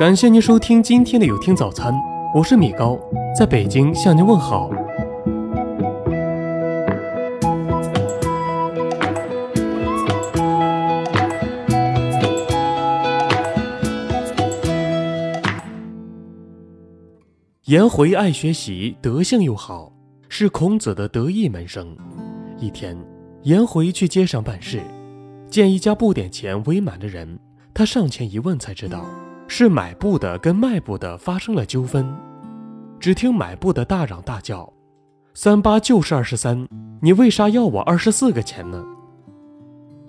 感谢您收听今天的有听早餐，我是米高，在北京向您问好。颜回爱学习，德性又好，是孔子的得意门生。一天，颜回去街上办事，见一家布店前围满了人，他上前一问，才知道。是买布的跟卖布的发生了纠纷，只听买布的大嚷大叫：“三八就是二十三，你为啥要我二十四个钱呢？”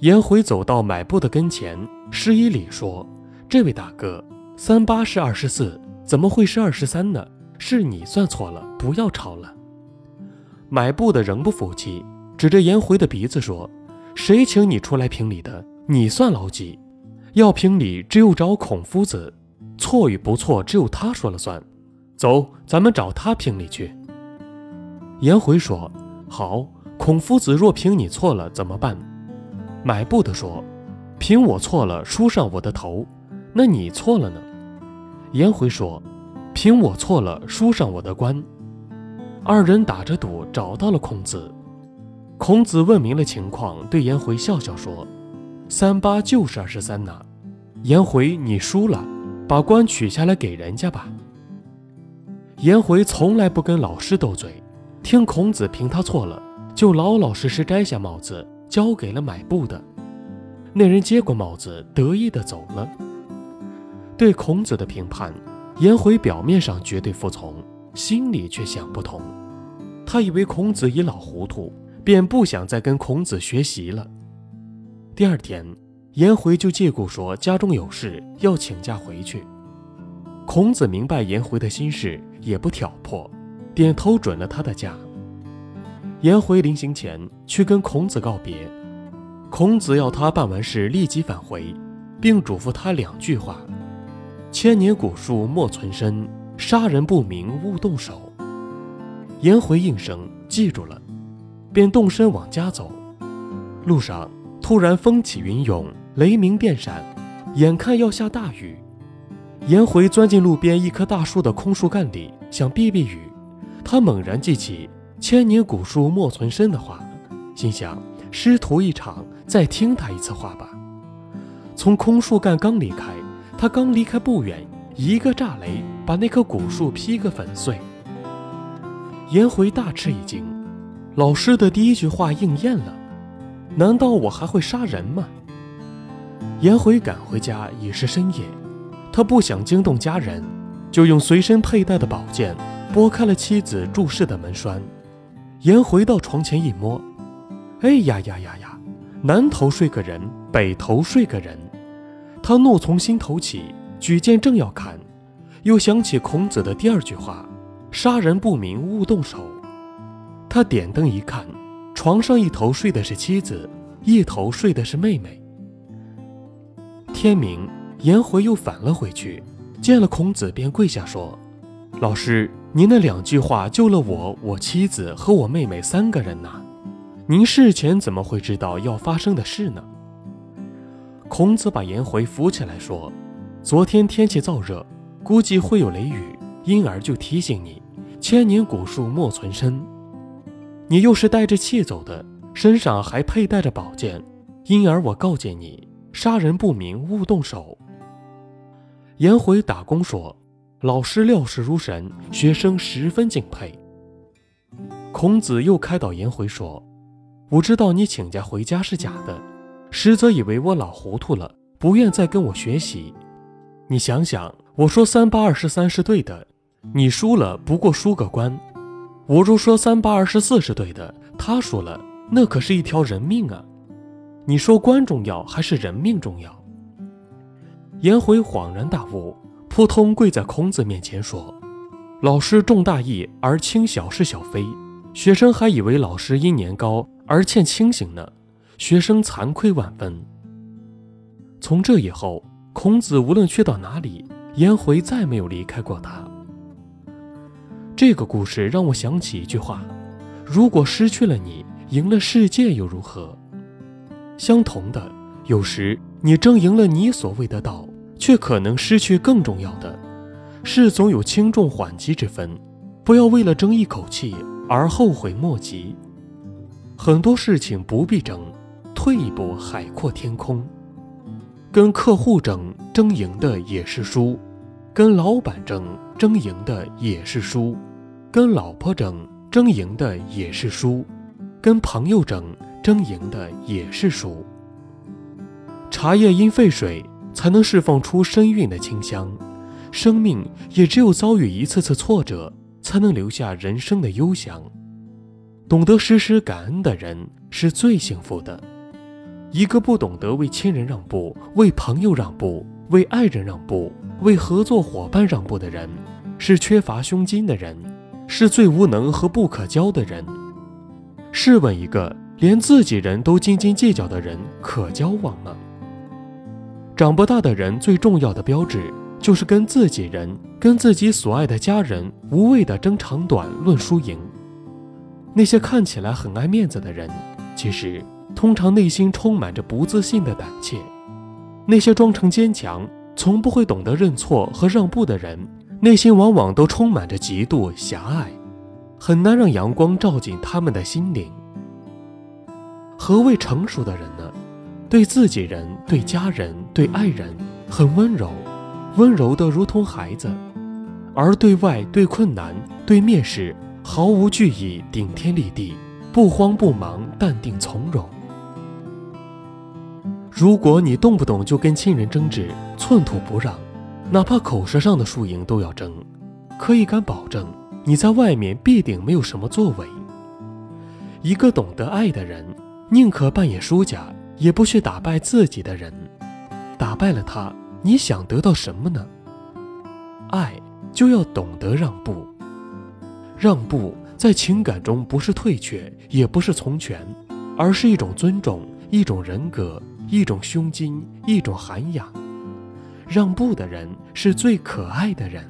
颜回走到买布的跟前，施以礼说：“这位大哥，三八是二十四，怎么会是二十三呢？是你算错了，不要吵了。”买布的仍不服气，指着颜回的鼻子说：“谁请你出来评理的？你算老几？”要评理，只有找孔夫子，错与不错，只有他说了算。走，咱们找他评理去。颜回说：“好，孔夫子若评你错了，怎么办？”买布的说：“评我错了，梳上我的头。那你错了呢？”颜回说：“评我错了，梳上我的冠。”二人打着赌，找到了孔子。孔子问明了情况，对颜回笑笑说。三八就是二十三呐，颜回你输了，把冠取下来给人家吧。颜回从来不跟老师斗嘴，听孔子评他错了，就老老实实摘下帽子交给了买布的。那人接过帽子，得意的走了。对孔子的评判，颜回表面上绝对服从，心里却想不通。他以为孔子已老糊涂，便不想再跟孔子学习了。第二天，颜回就借故说家中有事要请假回去。孔子明白颜回的心事，也不挑破，点头准了他的假。颜回临行前去跟孔子告别，孔子要他办完事立即返回，并嘱咐他两句话：“千年古树莫存身，杀人不明勿动手。”颜回应声记住了，便动身往家走。路上。突然风起云涌，雷鸣电闪，眼看要下大雨。颜回钻进路边一棵大树的空树干里，想避避雨。他猛然记起“千年古树莫存身”的话，心想：师徒一场，再听他一次话吧。从空树干刚离开，他刚离开不远，一个炸雷把那棵古树劈个粉碎。颜回大吃一惊，老师的第一句话应验了。难道我还会杀人吗？颜回赶回家已是深夜，他不想惊动家人，就用随身佩戴的宝剑拨开了妻子注视的门栓。颜回到床前一摸，哎呀呀呀呀！南头睡个人，北头睡个人。他怒从心头起，举剑正要砍，又想起孔子的第二句话：“杀人不明勿动手。”他点灯一看。床上一头睡的是妻子，一头睡的是妹妹。天明，颜回又返了回去，见了孔子，便跪下说：“老师，您那两句话救了我、我妻子和我妹妹三个人呐。您事前怎么会知道要发生的事呢？”孔子把颜回扶起来说：“昨天天气燥热，估计会有雷雨，因而就提醒你：千年古树莫存身。”你又是带着气走的，身上还佩戴着宝剑，因而我告诫你：杀人不明，勿动手。颜回打工说：“老师料事如神，学生十分敬佩。”孔子又开导颜回说：“我知道你请假回家是假的，实则以为我老糊涂了，不愿再跟我学习。你想想，我说三八二十三是对的，你输了不过输个官。”我若说三八二十四是对的，他说了，那可是一条人命啊！你说官重要还是人命重要？颜回恍然大悟，扑通跪在孔子面前说：“老师重大义而轻小事小非，学生还以为老师因年高而欠清醒呢，学生惭愧万分。”从这以后，孔子无论去到哪里，颜回再没有离开过他。这个故事让我想起一句话：如果失去了你，赢了世界又如何？相同的，有时你争赢了你所谓的道，却可能失去更重要的。事总有轻重缓急之分，不要为了争一口气而后悔莫及。很多事情不必争，退一步海阔天空。跟客户争，争赢的也是输；跟老板争，争赢的也是输；跟老婆争，争赢的也是输；跟朋友争，争赢的也是输。茶叶因沸水，才能释放出深韵的清香。生命也只有遭遇一次次挫折，才能留下人生的幽香。懂得时时感恩的人是最幸福的。一个不懂得为亲人让步、为朋友让步、为爱人让步、为合作伙伴让步的人，是缺乏胸襟的人，是最无能和不可交的人。试问一个连自己人都斤斤计较的人，可交往吗？长不大的人最重要的标志。就是跟自己人、跟自己所爱的家人无谓的争长短、论输赢。那些看起来很爱面子的人，其实通常内心充满着不自信的胆怯。那些装成坚强、从不会懂得认错和让步的人，内心往往都充满着嫉妒、狭隘，很难让阳光照进他们的心灵。何谓成熟的人呢？对自己人、对家人、对爱人，很温柔。温柔的如同孩子，而对外、对困难、对面试，毫无惧意，顶天立地，不慌不忙，淡定从容。如果你动不动就跟亲人争执，寸土不让，哪怕口舌上的输赢都要争，可以敢保证，你在外面必定没有什么作为。一个懂得爱的人，宁可扮演输家，也不去打败自己的人，打败了他。你想得到什么呢？爱就要懂得让步。让步在情感中不是退却，也不是从权，而是一种尊重，一种人格，一种胸襟，一种涵养。让步的人是最可爱的人。